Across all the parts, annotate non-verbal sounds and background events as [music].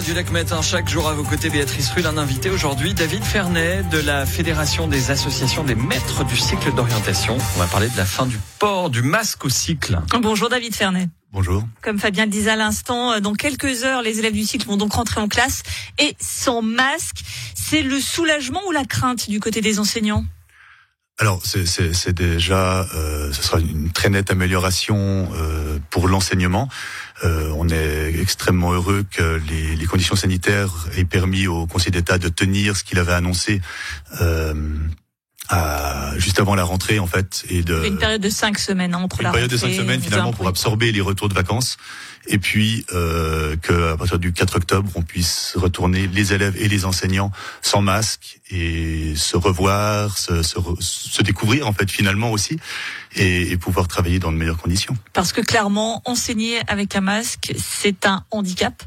Radio Lac Matin, chaque jour à vos côtés, Béatrice Rull, un invité aujourd'hui, David Fernet de la Fédération des associations des maîtres du cycle d'orientation. On va parler de la fin du port du masque au cycle. Bonjour David Fernet. Bonjour. Comme Fabien le disait à l'instant, euh, dans quelques heures, les élèves du cycle vont donc rentrer en classe et sans masque. C'est le soulagement ou la crainte du côté des enseignants? Alors c'est déjà, euh, ce sera une très nette amélioration euh, pour l'enseignement. Euh, on est extrêmement heureux que les, conditions sanitaires aient permis au Conseil d'État de tenir ce qu'il avait annoncé. Euh, à, juste avant la rentrée en fait et de une période de cinq semaines entre une la période rentrée de cinq semaines finalement pour absorber les retours de vacances. Et puis euh, que à partir du 4 octobre on puisse retourner les élèves et les enseignants sans masque et se revoir se, se, se découvrir en fait finalement aussi et, et pouvoir travailler dans de meilleures conditions. Parce que clairement enseigner avec un masque c'est un handicap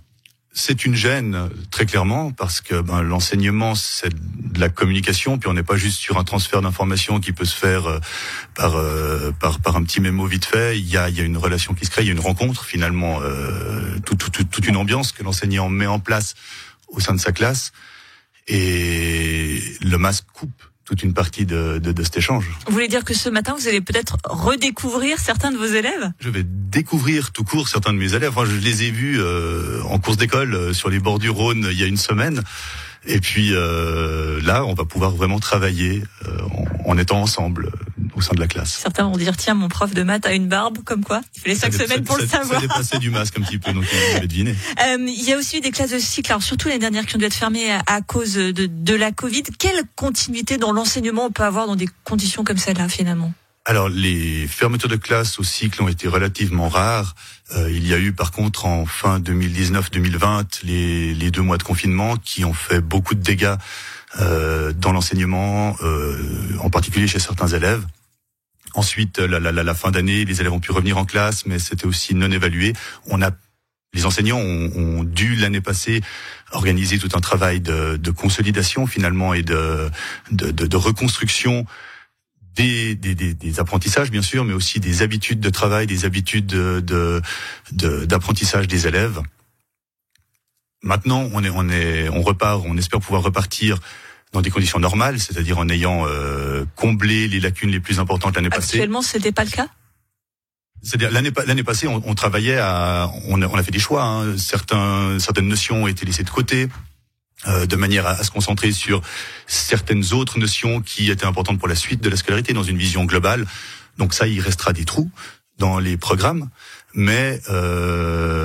c'est une gêne très clairement parce que ben, l'enseignement c'est de la communication puis on n'est pas juste sur un transfert d'informations qui peut se faire euh, par, euh, par par un petit mémo vite fait. Il y a y a une relation qui se crée il y a une rencontre finalement euh, tout, tout, tout, toute une ambiance que l'enseignant met en place au sein de sa classe. Et le masque coupe toute une partie de, de, de, cet échange. Vous voulez dire que ce matin, vous allez peut-être redécouvrir certains de vos élèves? Je vais découvrir tout court certains de mes élèves. Moi, je les ai vus euh, en course d'école euh, sur les bords du Rhône il y a une semaine. Et puis euh, là, on va pouvoir vraiment travailler euh, en, en, étant ensemble sein de la classe. Certains vont dire tiens, mon prof de maths a une barbe, comme quoi Il fallait cinq semaines pour ça, le savoir. Ça dépassait du masque un petit peu, donc on avait [laughs] deviné. Euh, il y a aussi eu des classes de cycle, alors surtout les dernières qui ont dû être fermées à, à cause de, de la Covid. Quelle continuité dans l'enseignement on peut avoir dans des conditions comme celle-là finalement? Alors les fermetures de classe au cycle ont été relativement rares. Euh, il y a eu par contre en fin 2019-2020 les, les, deux mois de confinement qui ont fait beaucoup de dégâts euh, dans l'enseignement, euh, en particulier chez certains élèves. Ensuite, la, la, la fin d'année, les élèves ont pu revenir en classe, mais c'était aussi non évalué. On a les enseignants ont, ont dû l'année passée organiser tout un travail de, de consolidation finalement et de, de, de, de reconstruction des, des, des, apprentissages bien sûr, mais aussi des habitudes de travail, des habitudes de, d'apprentissage des élèves. Maintenant, on est, on est, on repart, on espère pouvoir repartir dans des conditions normales, c'est-à-dire en ayant euh, comblé les lacunes les plus importantes l'année passée. Actuellement, c'était pas le cas? C'est-à-dire l'année l'année passée, on, on, travaillait à, on a, on a fait des choix. Hein. Certains, certaines notions ont été laissées de côté. Euh, de manière à, à, se concentrer sur certaines autres notions qui étaient importantes pour la suite de la scolarité dans une vision globale. Donc ça, il restera des trous dans les programmes, mais euh,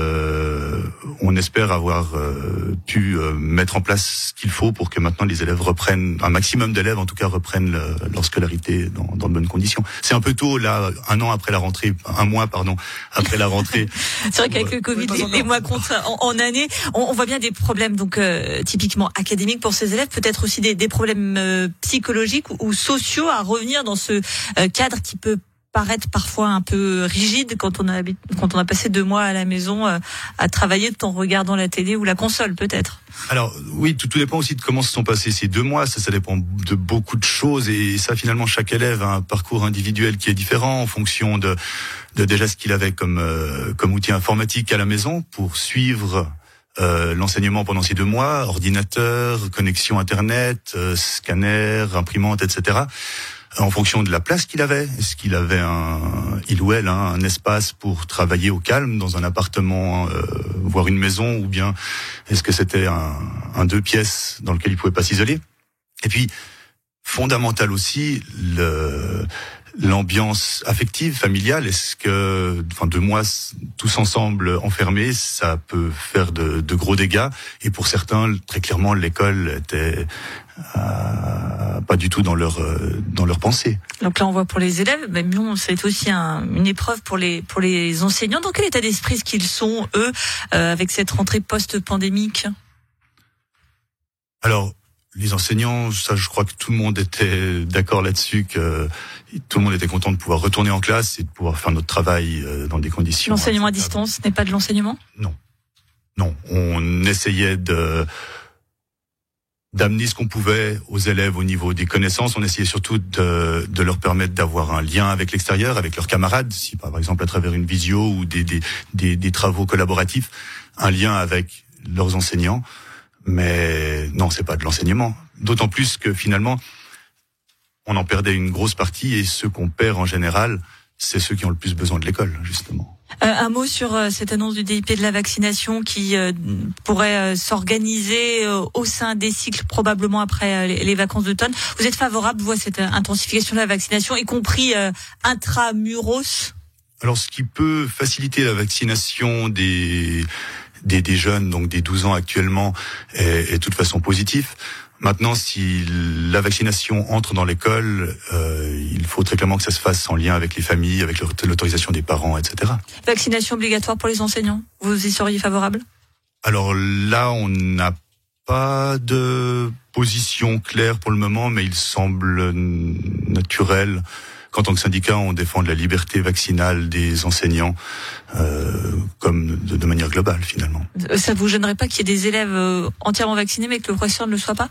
on espère avoir euh, pu euh, mettre en place ce qu'il faut pour que maintenant les élèves reprennent, un maximum d'élèves en tout cas reprennent le, leur scolarité dans, dans, de bonnes conditions. C'est un peu tôt là, un an après la rentrée, un mois pardon après la rentrée. [laughs] C'est vrai qu'avec le Covid, les, les, mois comptent en, en année. On, on, voit bien des problèmes donc euh, typiquement académiques pour ces élèves, peut-être aussi des, des problèmes euh, psychologiques ou, ou, sociaux à revenir dans ce euh, cadre qui peut paraître parfois un peu rigide quand on a passé deux mois à la maison euh, à travailler tout en regardant la télé ou la console peut-être. Alors oui, tout, tout, dépend aussi de comment se sont passés ces deux mois. Ça, ça dépend de beaucoup de choses et ça finalement chaque élève a un parcours individuel qui est différent en fonction de, de déjà ce qu'il avait comme euh, comme outil informatique à la maison pour suivre euh, l'enseignement pendant ces deux mois, ordinateur, connexion internet, euh, scanner, imprimante, etc en fonction de la place qu'il avait. Est-ce qu'il avait un, il ou elle, hein, un espace pour travailler au calme dans un appartement, euh, voire une maison, ou bien est-ce que c'était un, un, deux pièces dans lequel il pouvait pas s'isoler? Et puis, fondamental aussi, le, l'ambiance affective, familiale. Est-ce que, enfin, deux mois tous ensemble enfermés, ça peut faire de, de gros dégâts? Et pour certains, très clairement, l'école était euh, pas du tout dans leur euh, dans leur pensée. Donc là, on voit pour les élèves, mais bon, c'est aussi un, une épreuve pour les pour les enseignants. Dans quel état d'esprit est-ce qu'ils sont eux euh, avec cette rentrée post-pandémique? Alors, les enseignants, ça, je crois que tout le monde était d'accord là-dessus, que tout le monde était content de pouvoir retourner en classe et de pouvoir faire notre travail dans des conditions. L'enseignement à distance n'est pas de l'enseignement? Non, non, on essayait de d'amener ce qu'on pouvait aux élèves au niveau des connaissances. On essayait surtout de, de leur permettre d'avoir un lien avec l'extérieur, avec leurs camarades, si par exemple à travers une visio ou des, des, des, des, travaux collaboratifs, un lien avec leurs enseignants. Mais non, c'est pas de l'enseignement. D'autant plus que finalement, on en perdait une grosse partie et ceux qu'on perd en général, c'est ceux qui ont le plus besoin de l'école, justement. Euh, un mot sur euh, cette annonce du DIP de la vaccination qui euh, pourrait s'organiser au sein des cycles probablement après les, vacances d'automne. Vous êtes favorable, vous, à cette intensification de la vaccination, y compris intramuros? Alors, ce qui peut faciliter la vaccination des des, des jeunes, donc des 12 ans actuellement, est, est de toute façon positif. Maintenant, si la vaccination entre dans l'école, euh, il faut très clairement que ça se fasse en lien avec les familles, avec l'autorisation des parents, etc. Vaccination obligatoire pour les enseignants, vous y seriez favorable? Alors là, on n'a pas de position claire pour le moment, mais il semble naturel qu'en tant que syndicat, on défende la liberté vaccinale des enseignants euh, comme de, de, manière globale finalement. Ça vous gênerait pas qu'il y ait des élèves euh, entièrement vaccinés mais que le professeur ne le soit pas?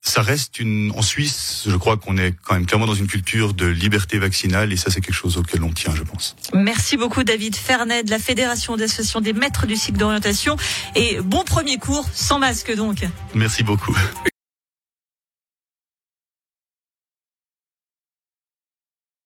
Ça reste une. En Suisse, je crois qu'on est quand même clairement dans une culture de liberté vaccinale et ça, c'est quelque chose auquel on tient, je pense. Merci beaucoup, David Fernet de la Fédération d'associations des maîtres du cycle d'orientation et bon premier cours sans masque donc. Merci beaucoup.